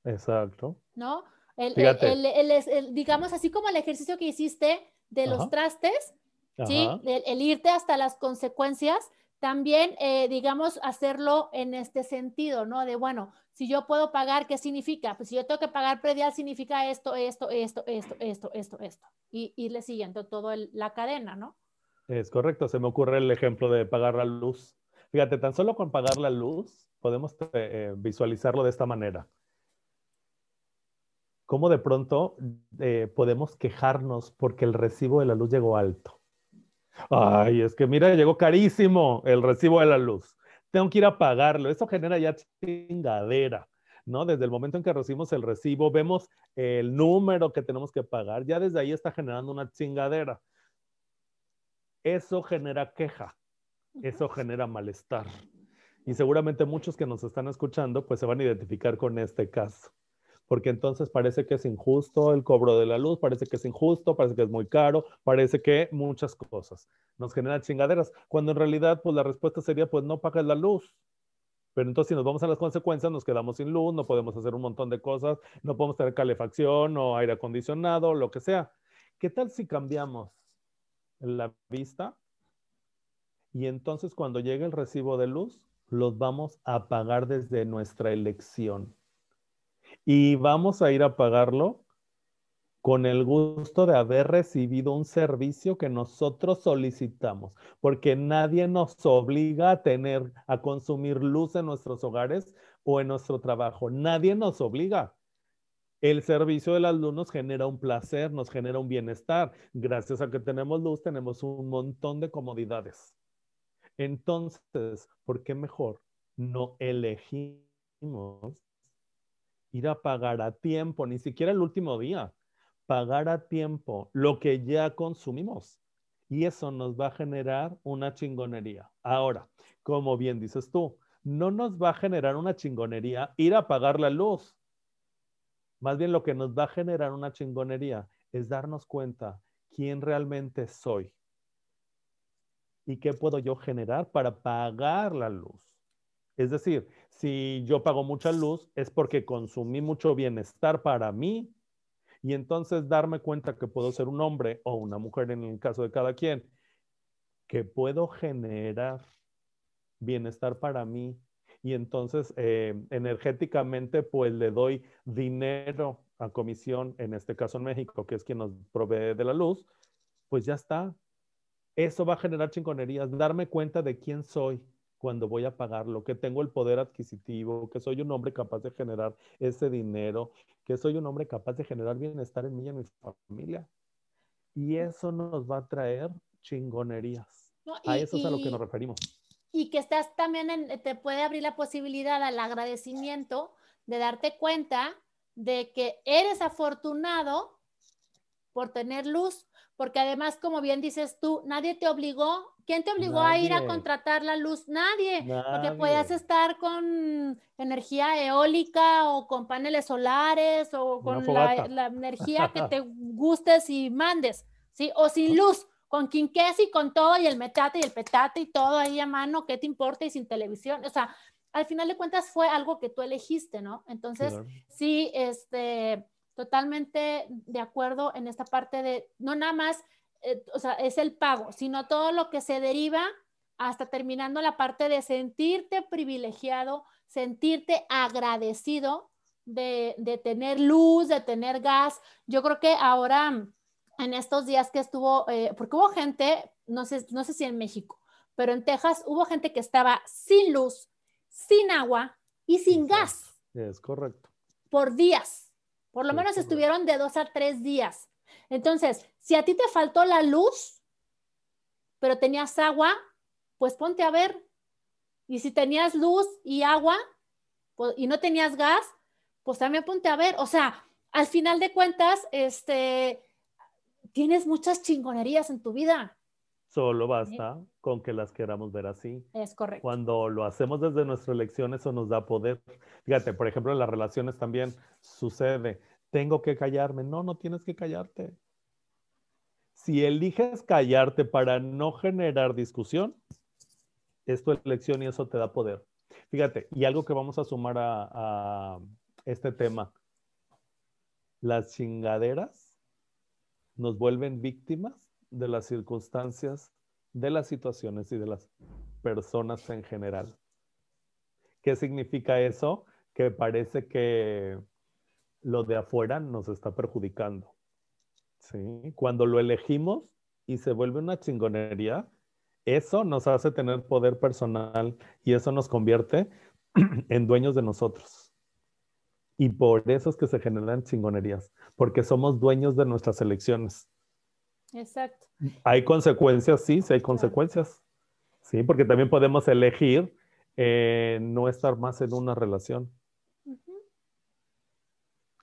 Exacto. ¿No? El, el, el, digamos, así como el ejercicio que hiciste de los trastes, ¿sí? El, irte hasta las consecuencias, también, eh, digamos, hacerlo en este sentido, ¿no? De, bueno, si yo puedo pagar, ¿qué significa? Pues si yo tengo que pagar predial, significa esto, esto, esto, esto, esto, esto, esto. Y irle siguiendo toda la cadena, ¿no? Es correcto. Se me ocurre el ejemplo de pagar la luz. Fíjate, tan solo con pagar la luz podemos eh, eh, visualizarlo de esta manera. ¿Cómo de pronto podemos quejarnos porque el recibo de la luz llegó alto? Ay, es que mira, llegó carísimo el recibo de la luz. Tengo que ir a pagarlo. Eso genera ya chingadera, ¿no? Desde el momento en que recibimos el recibo, vemos el número que tenemos que pagar. Ya desde ahí está generando una chingadera. Eso genera queja. Eso genera malestar. Y seguramente muchos que nos están escuchando, pues se van a identificar con este caso porque entonces parece que es injusto el cobro de la luz, parece que es injusto, parece que es muy caro, parece que muchas cosas nos generan chingaderas, cuando en realidad pues la respuesta sería pues no pagas la luz. Pero entonces si nos vamos a las consecuencias nos quedamos sin luz, no podemos hacer un montón de cosas, no podemos tener calefacción o aire acondicionado, lo que sea. ¿Qué tal si cambiamos la vista? Y entonces cuando llegue el recibo de luz, los vamos a pagar desde nuestra elección y vamos a ir a pagarlo con el gusto de haber recibido un servicio que nosotros solicitamos, porque nadie nos obliga a tener, a consumir luz en nuestros hogares o en nuestro trabajo. Nadie nos obliga. El servicio de las luz nos genera un placer, nos genera un bienestar. Gracias a que tenemos luz, tenemos un montón de comodidades. Entonces, ¿por qué mejor no elegimos ir a pagar a tiempo, ni siquiera el último día, pagar a tiempo lo que ya consumimos. Y eso nos va a generar una chingonería. Ahora, como bien dices tú, no nos va a generar una chingonería ir a pagar la luz. Más bien lo que nos va a generar una chingonería es darnos cuenta quién realmente soy y qué puedo yo generar para pagar la luz. Es decir, si yo pago mucha luz es porque consumí mucho bienestar para mí. Y entonces darme cuenta que puedo ser un hombre o una mujer en el caso de cada quien, que puedo generar bienestar para mí. Y entonces eh, energéticamente pues le doy dinero a comisión, en este caso en México, que es quien nos provee de la luz, pues ya está. Eso va a generar chingonerías, darme cuenta de quién soy, cuando voy a pagarlo, que tengo el poder adquisitivo, que soy un hombre capaz de generar ese dinero, que soy un hombre capaz de generar bienestar en mí y en mi familia. Y eso nos va a traer chingonerías. a eso es a lo que nos referimos. Y que estás también, en, te puede abrir la posibilidad al agradecimiento de darte cuenta de que eres afortunado por tener luz, porque además, como bien dices tú, nadie te obligó ¿Quién te obligó a ir a contratar la luz? Nadie, porque podías estar con energía eólica o con paneles solares o con la, energía que te gustes y mandes, ¿sí? O sin luz, con quinqués y con todo y el metate y el petate y todo ahí a mano, ¿qué te importa? Y sin televisión, o sea, al final de cuentas fue algo que tú elegiste, ¿no? Entonces, sí, este, totalmente de acuerdo en esta parte de, no nada más eh, o sea, es el pago, sino todo lo que se deriva hasta terminando la parte de sentirte privilegiado, sentirte agradecido de, tener luz, de tener gas. Yo creo que ahora, en estos días que estuvo, eh, porque hubo gente, no sé, no sé si en México, pero en Texas hubo gente que estaba sin luz, sin agua, y sin gas. Es correcto. Por días. Por lo menos estuvieron de dos a tres días. Entonces, si a ti te faltó la luz, pero tenías agua, pues ponte a ver. Y si tenías luz y agua pues, y no tenías gas, pues también ponte a ver. O sea, al final de cuentas, este, tienes muchas chingonerías en tu vida. Solo basta con que las queramos ver así. Es correcto. Cuando lo hacemos desde nuestra elección, eso nos da poder. Fíjate, por ejemplo, en las relaciones también sucede. Tengo que callarme. No, no tienes que callarte. Si eliges callarte para no generar discusión, es tu elección y eso te da poder. Fíjate, y algo que vamos a sumar a, a este tema. Las chingaderas nos vuelven víctimas de las circunstancias, de las situaciones y de las personas en general. ¿Qué significa eso? Que parece que lo de afuera nos está perjudicando. ¿sí? Cuando lo elegimos y se vuelve una chingonería, eso nos hace tener poder personal y eso nos convierte en dueños de nosotros. Y por eso es que se generan chingonerías, porque somos dueños de nuestras elecciones. Exacto. Hay consecuencias, sí, sí hay consecuencias. Sí, porque también podemos elegir eh, no estar más en una relación.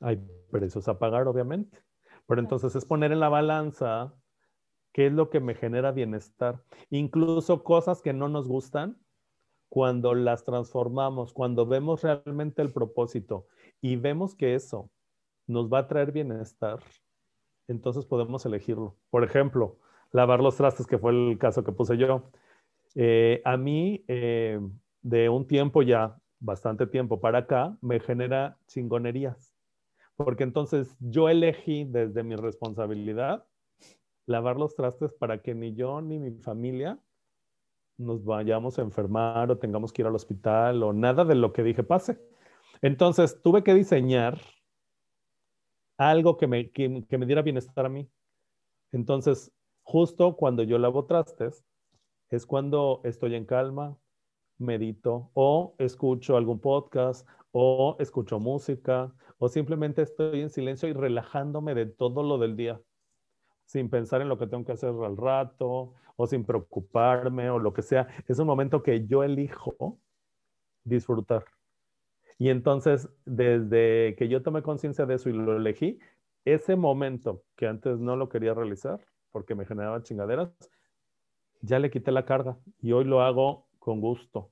Hay precios a pagar, obviamente. Pero entonces es poner en la balanza qué es lo que me genera bienestar. Incluso cosas que no nos gustan, cuando las transformamos, cuando vemos realmente el propósito y vemos que eso nos va a traer bienestar, entonces podemos elegirlo. Por ejemplo, lavar los trastes, que fue el caso que puse yo. Eh, a mí, eh, de un tiempo ya, bastante tiempo para acá, me genera chingonerías. Porque entonces yo elegí desde mi responsabilidad lavar los trastes para que ni yo ni mi familia nos vayamos a enfermar o tengamos que ir al hospital o nada de lo que dije pase. Entonces tuve que diseñar algo que me, que, me diera bienestar a mí. Entonces, justo cuando yo lavo trastes, es cuando estoy en calma, medito o escucho algún podcast o escucho música o simplemente estoy en silencio y relajándome de todo lo del día, sin pensar en lo que tengo que hacer al rato o sin preocuparme o lo que sea. Es un momento que yo elijo disfrutar. Y entonces, desde que yo tomé conciencia de eso y lo elegí, ese momento que antes no lo quería realizar porque me generaba chingaderas, ya le quité la carga y hoy lo hago con gusto.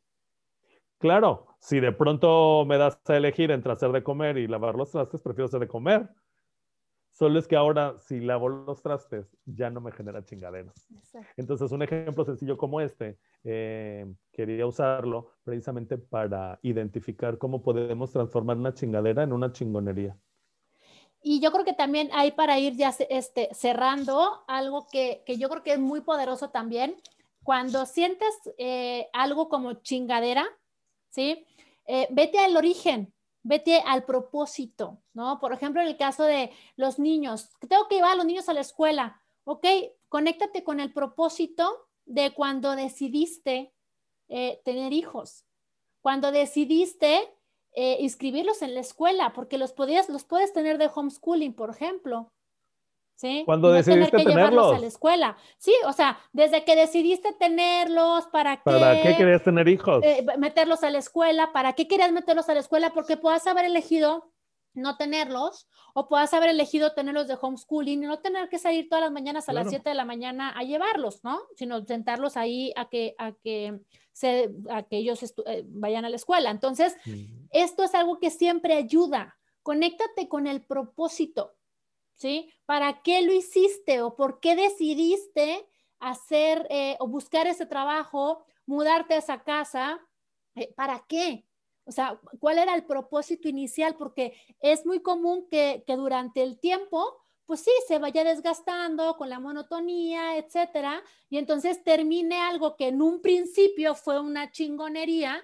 Claro, si de pronto me das a elegir entre hacer de comer y lavar los trastes, prefiero hacer de comer. Solo es que ahora, si lavo los trastes, ya no me genera chingaderas. Entonces, un ejemplo sencillo como este, eh, quería usarlo precisamente para identificar cómo podemos transformar una chingadera en una chingonería. Y yo creo que también hay para ir ya este, cerrando algo que, yo creo que es muy poderoso también. Cuando sientes eh, algo como chingadera, ¿sí? Eh, vete al origen, vete al propósito, ¿no? Por ejemplo, en el caso de los niños, tengo que llevar a los niños a la escuela, ¿ok? Conéctate con el propósito de cuando decidiste eh, tener hijos, cuando decidiste inscribirlos en la escuela, porque los, podías, los puedes tener de homeschooling, por ejemplo. ¿Sí? Cuando decidiste tener que tenerlos. a la escuela. Sí, o sea, desde que decidiste tenerlos, ¿para qué? ¿Para qué querías tener hijos? Eh, meterlos a la escuela, ¿para qué querías meterlos a la escuela? Porque puedas haber elegido no tenerlos o puedas haber elegido tenerlos de homeschooling y no tener que salir todas las mañanas a las 7 de la mañana a llevarlos, ¿no? Sino sentarlos ahí a que, a que, se, a que ellos eh, vayan a la escuela. Entonces, esto es algo que siempre ayuda. Conéctate con el propósito. ¿Sí? ¿Para qué lo hiciste o por qué decidiste hacer eh, o buscar ese trabajo, mudarte a esa casa? Eh, ¿Para qué? O sea, ¿cuál era el propósito inicial? Porque es muy común que, que durante el tiempo, pues sí, se vaya desgastando con la monotonía, etcétera, y entonces termine algo que en un principio fue una chingonería,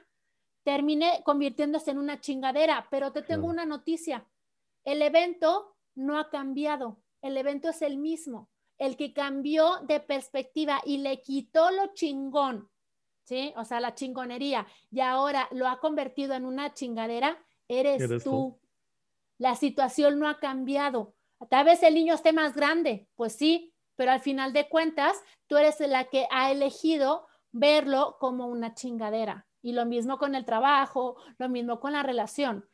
termine convirtiéndose en una chingadera. Pero te tengo una noticia: el evento no ha cambiado, el evento es el mismo. El que cambió de perspectiva y le quitó lo chingón ¿sí? O sea, la chingonería. Y ahora lo ha convertido en una chingadera, eres, tú. La situación no ha cambiado. Tal vez el niño esté más grande, pues sí, pero al final de cuentas, tú eres la que ha elegido verlo como una chingadera. Y lo mismo con el trabajo, lo mismo con la relación.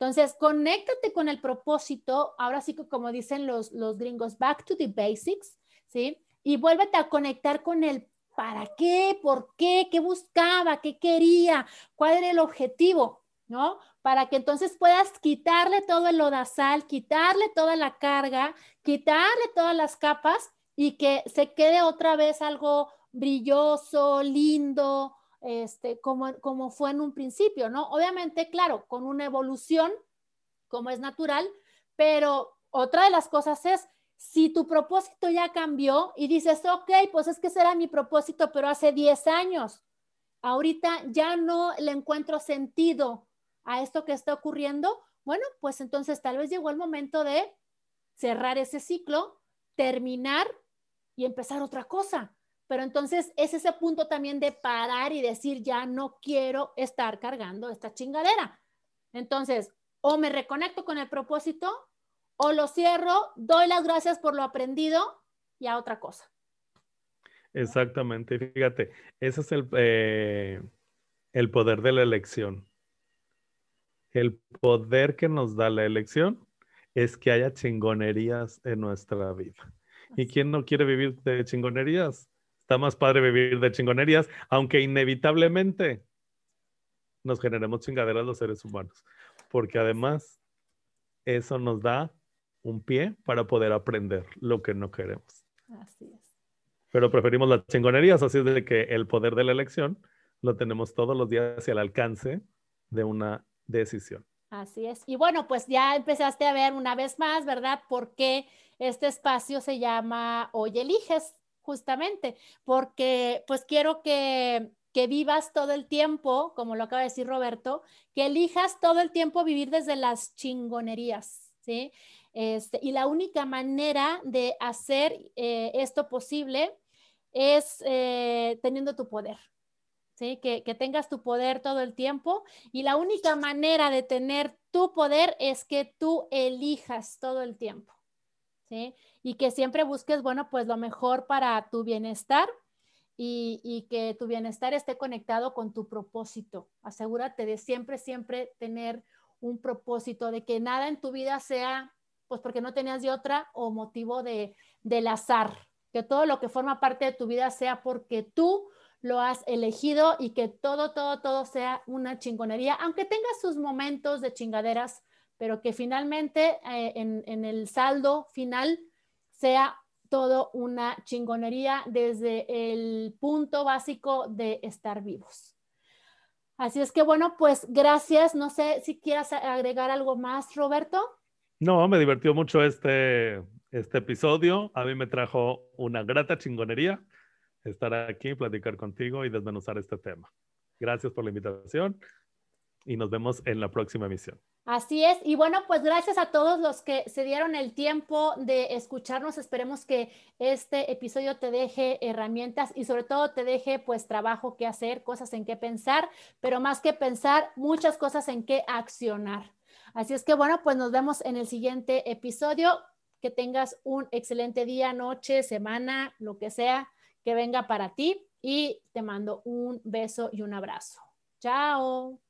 Entonces, conéctate con el propósito, ahora sí que como dicen los, los gringos, back to the basics, ¿sí? Y vuélvete a conectar con el para qué, por qué, qué buscaba, qué quería, cuál era el objetivo, ¿no? Para que entonces puedas quitarle todo el lodazal, quitarle toda la carga, quitarle todas las capas y que se quede otra vez algo brilloso, lindo, este, como, como fue en un principio, ¿no? Obviamente, claro, con una evolución, como es natural, pero otra de las cosas es, si tu propósito ya cambió y dices, ok, pues es que será mi propósito, pero hace 10 años, ahorita ya no le encuentro sentido a esto que está ocurriendo, bueno, pues entonces tal vez llegó el momento de cerrar ese ciclo, terminar y empezar otra cosa. Pero entonces es ese punto también de parar y decir, ya no quiero estar cargando esta chingadera. Entonces, o me reconecto con el propósito, o lo cierro, doy las gracias por lo aprendido y a otra cosa. Exactamente, fíjate, ese es el, eh, el poder de la elección. El poder que nos da la elección es que haya chingonerías en nuestra vida. ¿Y quién no quiere vivir de chingonerías? Está más padre vivir de chingonerías, aunque inevitablemente nos generemos chingaderas los seres humanos, porque además eso nos da un pie para poder aprender lo que no queremos. Así es. Pero preferimos las chingonerías, así es de que el poder de la elección lo tenemos todos los días hacia el alcance de una decisión. Así es. Y bueno, pues ya empezaste a ver una vez más, ¿verdad? ¿Por qué este espacio se llama Hoy eliges, justamente, porque pues quiero que, que vivas todo el tiempo, como lo acaba de decir Roberto, que elijas todo el tiempo vivir desde las chingonerías, ¿sí? Este, y la única manera de hacer eh, esto posible es eh, teniendo tu poder, ¿sí? Que, que, tengas tu poder todo el tiempo. Y la única manera de tener tu poder es que tú elijas todo el tiempo. Y que siempre busques, bueno, pues lo mejor para tu bienestar y, que tu bienestar esté conectado con tu propósito. Asegúrate de siempre, siempre tener un propósito, de que nada en tu vida sea, pues porque no tenías de otra o motivo de, del azar, que todo lo que forma parte de tu vida sea porque tú lo has elegido y que todo, todo, todo sea una chingonería, aunque tengas sus momentos de chingaderas, pero que finalmente eh, en, el saldo final sea todo una chingonería desde el punto básico de estar vivos. Así es que bueno, pues gracias. No sé si quieras agregar algo más, Roberto. No, me divirtió mucho este, este episodio. A mí me trajo una grata chingonería estar aquí, platicar contigo y desmenuzar este tema. Gracias por la invitación y nos vemos en la próxima emisión. Así es, y bueno, pues gracias a todos los que se dieron el tiempo de escucharnos. Esperemos que este episodio te deje herramientas y sobre todo te deje pues trabajo que hacer, cosas en qué pensar, pero más que pensar, muchas cosas en qué accionar. Así es que bueno, pues nos vemos en el siguiente episodio. Que tengas un excelente día, noche, semana, lo que sea que venga para ti y te mando un beso y un abrazo. Chao.